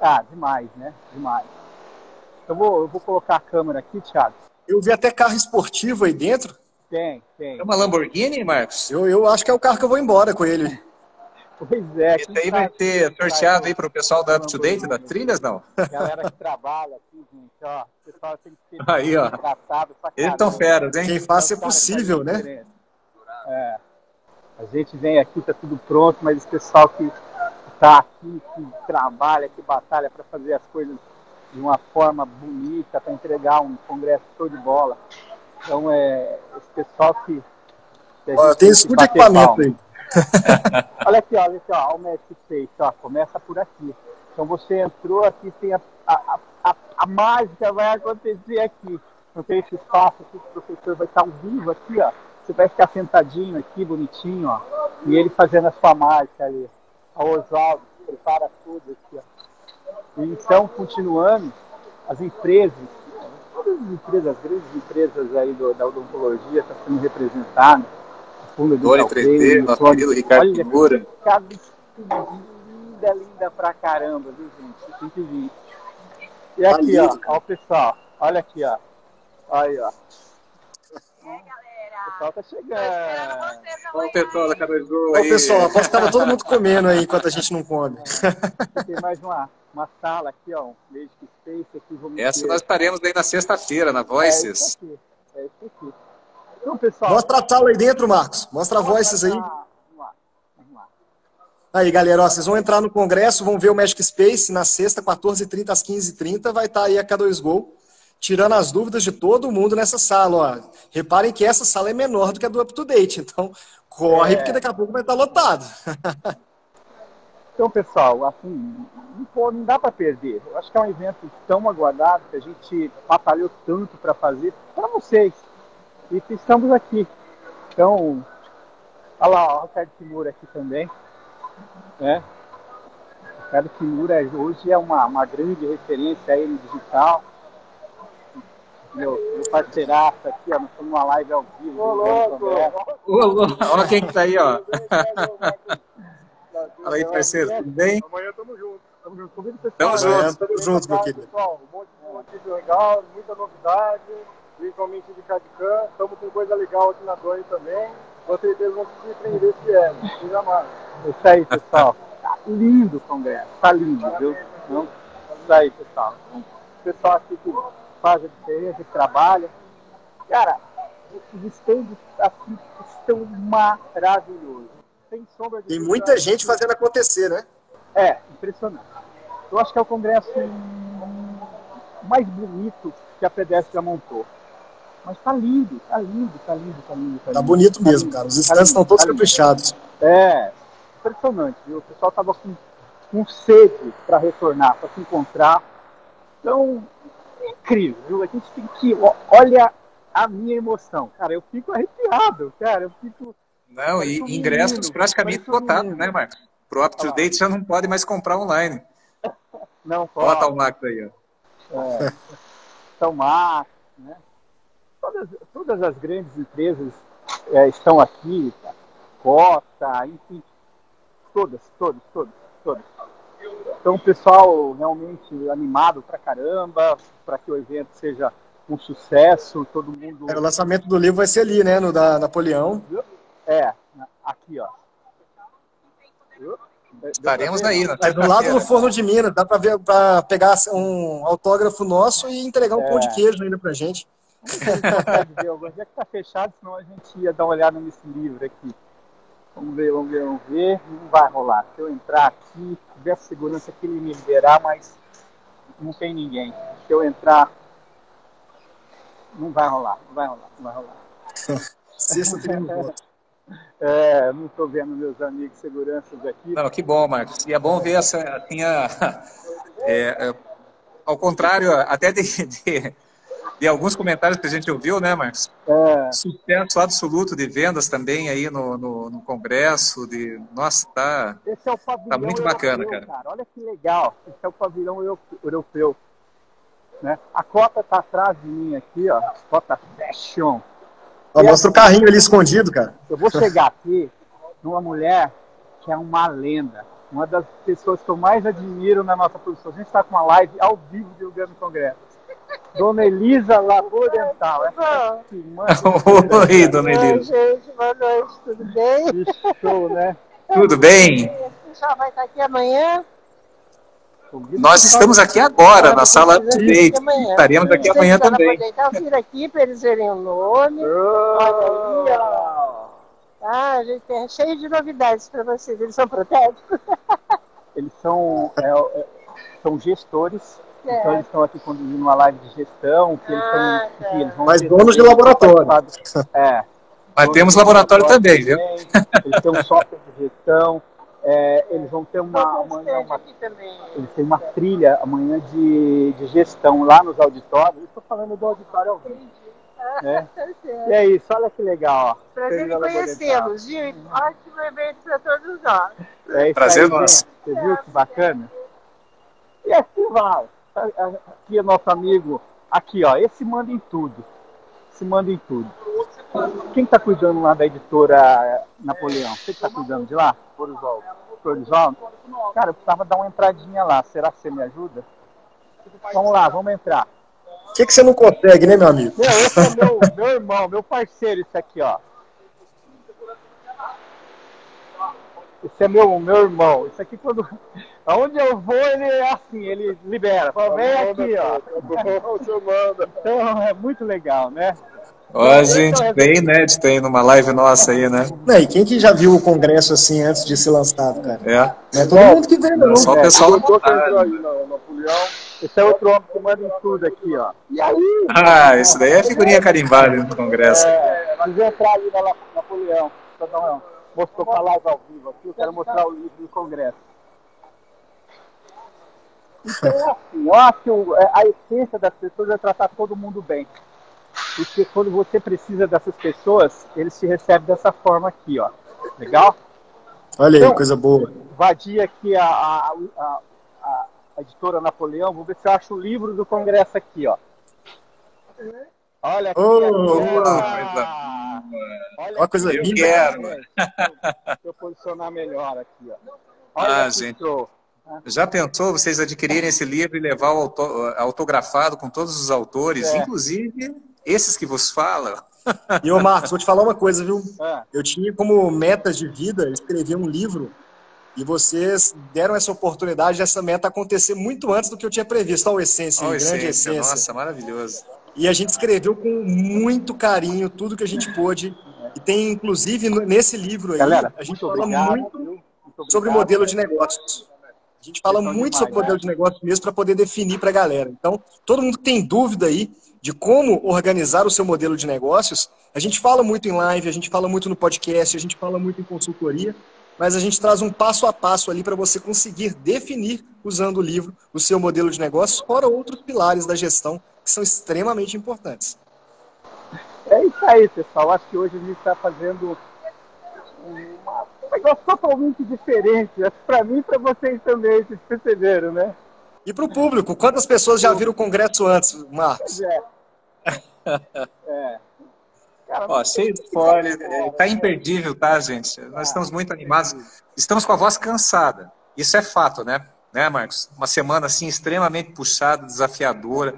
Ah, demais, né? Demais. Eu vou, eu vou colocar a câmera aqui, Thiago. Eu vi até carro esportivo aí dentro. Tem, tem. É uma Lamborghini, Marcos? Eu, eu acho que é o carro que eu vou embora com ele. Pois é. Esse aí vai ter sorteado aí para o pessoal da Up to Date, das trilhas, não? Galera que trabalha aqui, gente, ó. O pessoal tem que ser aí, ó. Eles estão feras, hein? Quem faça é possível, né? É. A gente vem aqui, tá tudo pronto, mas o pessoal que está aqui, que trabalha, que batalha para fazer as coisas de uma forma bonita, para entregar um congresso show de bola. Então, é esse pessoal que. que Olha, tem isso de equipamento aí. Olha aqui, olha aqui, ó, o Magic Face, ó, começa por aqui. Então você entrou aqui, tem a, a, a, a mágica vai acontecer aqui. Não tem esse espaço aqui que o professor vai estar ao vivo aqui, ó. Você vai ficar sentadinho aqui, bonitinho, ó. E ele fazendo a sua mágica ali ao Oswaldo, prepara tudo aqui. Ó. Então, continuando, as empresas todas as empresas, as grandes empresas aí do, da odontologia estão tá sendo representadas. Fundo do 3D, nosso querido Ricardo Figura. Cada linda, linda pra caramba, viu, gente? Tem que vir. E aqui, ó, ó, o pessoal. Olha aqui, ó. Aí, ó. O pessoal tá chegando. Olha o pessoal da Cada Gol aí. Ô, pessoal, aposto que tava todo mundo comendo aí enquanto a gente não come. Tem mais uma, uma sala aqui, ó. Um Magic Space aqui. Vamos Essa ter. nós estaremos aí na sexta-feira, na Voices. É isso aqui. É isso aqui. Então, pessoal. Mostra a sala aí dentro, Marcos. Mostra a Voices aí. Vamos lá. Vamos lá. Aí, galera, ó, vocês vão entrar no congresso, vão ver o Magic Space na sexta, 14h30 às 15h30. Vai estar tá aí a K2 Gol tirando as dúvidas de todo mundo nessa sala. Ó. Reparem que essa sala é menor do que a do Up to Date, então corre, é. porque daqui a pouco vai estar lotado. então, pessoal, assim, não, não dá para perder. Eu acho que é um evento tão aguardado que a gente batalhou tanto para fazer para vocês. E estamos aqui. Então, olha lá, o Ricardo Kimura aqui também. Né? O Ricardo Kimura hoje é uma, uma grande referência aí no digital meu, meu parceiraço aqui, ó. Nós estamos numa live ao vivo. Ô, louco! Ô, louco! Olha quem que tá aí, ó. Fala aí, parceiro, tudo bem? Amanhã tamo junto. Tamo junto. Convido o pessoal. Junto, meu querido. Pessoal, um monte de notícia legal, muita novidade, principalmente de Cadicã. Estamos com coisa legal aqui na Doni também. Com certeza vão se surpreender esse ano. E jamais. Isso aí, pessoal. Tá lindo o congresso. Tá lindo, viu? Não? Isso aí, pessoal. O pessoal aqui que faz a diferença, que trabalha. Cara, os estandes assim, estão maravilhosos. Sem sombra de Tem muita gente fazendo acontecer, né? É, impressionante. Eu acho que é o congresso mais bonito que a pedestre já montou. Mas tá lindo, tá lindo, tá lindo, tá lindo. Tá, tá bonito tá mesmo, lindo, cara. Os stands tá estão todos tá caprichados. É, impressionante, viu? O pessoal tava com, com sede para retornar, para se encontrar. Então, incrível. A gente tem que. Olha a minha emoção. Cara, eu fico arrepiado, cara. Eu fico. Não, e ingressos lindo, praticamente lotados, né, Marcos? Pro Up to Date já não pode mais comprar online. Não pode. Bota o Max aí, ó. É. São Max? Todas, todas as grandes empresas é, estão aqui, tá? Cota, enfim. Todas, todas, todas, todas. Então, o pessoal realmente animado pra caramba, para que o evento seja um sucesso, todo mundo. É, o lançamento do livro vai ser ali, né? No da Napoleão. É, aqui, ó. Estaremos aí, né? do lado do forno de Minas, dá para ver, para pegar um autógrafo nosso e entregar um é. pão de queijo ainda pra gente. Onde é que tá fechado, senão a gente ia dar uma olhada nesse livro aqui. Vamos ver, vamos ver, vamos ver. Não vai rolar. Se eu entrar aqui, tiver a segurança que ele me liberar, mas não tem ninguém. Se eu entrar, não vai rolar, não vai rolar, não vai rolar. Sexta É, não estou vendo meus amigos seguranças aqui. Não, que bom, Marcos. E é bom ver essa, assim, a, é, é, ao contrário, até de, de de alguns comentários que a gente ouviu, né, Marcos? É. Sucesso absoluto de vendas também aí no, no, no Congresso. De... Nossa, tá, Esse é o pavilhão tá muito bacana, cara. cara. Olha que legal. Esse é o pavilhão europeu. Né? A cota tá atrás de mim aqui, ó. Cota Fashion. Ó, mostra o carrinho ali escondido, cara. Eu vou chegar aqui numa mulher que é uma lenda. Uma das pessoas que eu mais admiro na nossa produção. A gente está com uma live ao vivo divulgando o Congresso. Dona Elisa Lagoa Dental. Oi, Dona Elisa. Oi, gente, boa noite, tudo bem? Show, né? Tudo bem? O pessoal vai estar aqui amanhã? Nós estamos aqui agora, na sala direita. Estaremos aqui amanhã também. Então, vir aqui para eles verem o nome. Olha aí, ó. Ah, a gente é cheio de novidades para vocês. Eles são protéticos? Eles são, é, é, são gestores então eles estão aqui conduzindo uma live de gestão, que eles, ah, estão, que eles vão Mas donos de laboratório. É. Mas temos laboratório também, viu? Eles têm um software de gestão. É, eles vão ter uma, amanhã uma, eles têm uma trilha amanhã de, de gestão lá nos auditórios. Estou falando do auditório ao vivo. Né? E é isso, olha que legal. Ó. Prazer em conhecê-los, viu? Ótimo evento para todos nós. É Prazer nosso. Você viu que bacana? E assim vai aqui é nosso amigo Aqui, ó, esse manda em tudo. Esse manda em tudo. Quem está cuidando lá da editora Napoleão? Você que está cuidando de lá? Florivaldo? Cara, eu precisava dar uma entradinha lá. Será que você me ajuda? Vamos lá, vamos entrar. O que, que você não consegue, né, meu amigo? Meu, esse é meu, meu irmão, meu parceiro, isso aqui, ó. Esse é meu, meu irmão. Isso aqui, quando. Aonde eu vou, ele é assim, ele libera. Fala, vem aqui, ó. Então é muito legal, né? Ó, a gente bem inédito aí numa live nossa aí, né? Não, e quem que já viu o congresso assim antes de ser lançado, cara? É. Não é todo mundo que vê, não. Só o É, pessoal Napoleão. Esse é outro homem que manda em tudo aqui, ó. E aí? Ah, isso daí é figurinha carimbada no congresso. É, preciso entrar ali na La- Napoleão. Com a live ao vivo aqui. Eu quero mostrar o livro do Congresso. Então, é assim, eu acho que é, a essência das pessoas é tratar todo mundo bem. Porque quando você precisa dessas pessoas, eles te recebem dessa forma aqui, ó. Legal? Olha aí, Então- coisa boa. Invadir aqui a, a, a, a- a editora Napoleão. Vou ver se eu acho o livro do Congresso aqui, ó. Olha aqui. Oh, Ah, olha Uma coisa Eu linda. quero. Deixa eu posicionar melhor aqui, ó. Olha Ah, gente. show. Já pensou vocês adquirirem esse livro e levar o auto- autografado com todos os autores, É. inclusive esses que vos falam? E ô Marcos, vou te falar uma coisa, viu? Ah, Eu tinha como meta de vida escrever um livro e vocês deram essa oportunidade dessa meta acontecer muito antes do que eu tinha previsto. Olha o Essência, Olha a grande essência, essência. nossa, maravilhoso. E a gente escreveu com muito carinho tudo que a gente pôde. E tem, inclusive, nesse livro aí, galera, a gente fala obrigado. muito? Muito obrigado. sobre modelo de negócios. A gente fala muito demais, sobre modelo né? de negócio mesmo para poder definir para a galera. Então, todo mundo que tem dúvida aí de como organizar o seu modelo de negócios, a gente fala muito em live, a gente fala muito no podcast, a gente fala muito em consultoria, mas a gente traz um passo a passo ali para você conseguir definir, usando o livro, o seu modelo de negócios, fora outros pilares da gestão que são extremamente importantes. É isso aí, pessoal. Acho que hoje a gente está fazendo uma- um negócio totalmente diferente. Acho que para mim e para vocês também, vocês perceberam, né? E para o público, quantas pessoas já viram o congresso antes, Marcos? Pois é. É. Cara, Ó, cheio de spoiler, é, tá imperdível, tá, gente? Nós estamos muito animados. Estamos com a voz cansada. Isso é fato, né? Né, Marcos? Uma semana assim extremamente puxada, desafiadora,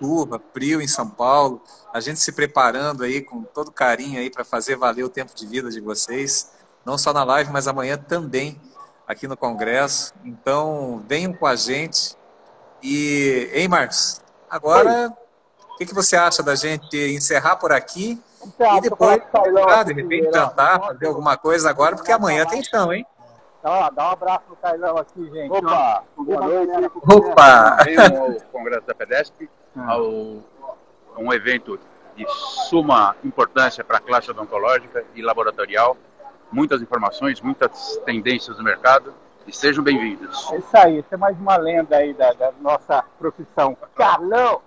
chuva, frio em São Paulo. A gente se preparando aí com todo carinho aí para fazer valer o tempo de vida de vocês, não só na live, mas amanhã também aqui no Congresso. Então, venham com a gente. E, hein, Marcos? Agora, o que, que você acha da gente encerrar por aqui Então, e depois, ah, de repente, jantar, fazer alguma coisa agora, porque amanhã tem chão, hein? Dá, dá um abraço no Carlão aqui, gente. Opa, Ó, boa noite. galera. Opa! Venham ao Congresso da PEDESP, ao um evento de suma importância para a classe odontológica e laboratorial. Muitas informações, muitas tendências do mercado e sejam bem-vindos. É isso aí, você é mais uma lenda aí da, da nossa profissão. Carlão!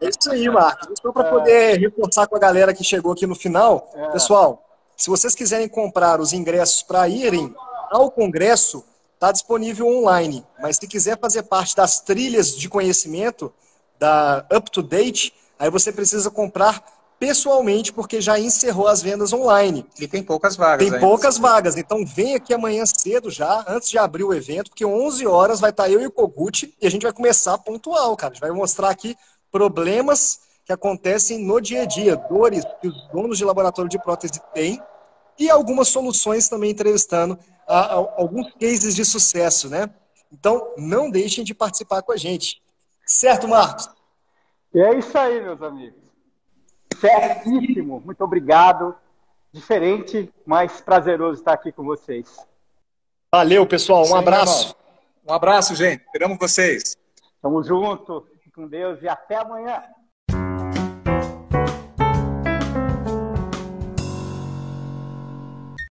É isso aí, Marcos. Só para poder reforçar com a galera que chegou aqui no final, É. pessoal, se vocês quiserem comprar os ingressos para irem ao congresso, está disponível online. Mas se quiser fazer parte das trilhas de conhecimento da Up to Date, aí você precisa comprar pessoalmente, porque já encerrou as vendas online. E tem poucas vagas Tem ainda. poucas vagas, então vem aqui amanhã cedo já, antes de abrir o evento, porque 11 horas vai estar eu e o Kogut e a gente vai começar pontual, cara. A gente vai mostrar aqui problemas que acontecem no dia a dia, dores que os donos de laboratório de prótese têm e algumas soluções também entrevistando a- a- alguns cases de sucesso, né? Então, não deixem de participar com a gente. Certo, Marcos? E é isso aí, meus amigos. Certíssimo. Muito obrigado. Diferente, mas prazeroso estar aqui com vocês. Valeu, pessoal. Um Sim, abraço. irmão. Um abraço, gente. Esperamos vocês. Tamo junto. Fique com Deus e até amanhã.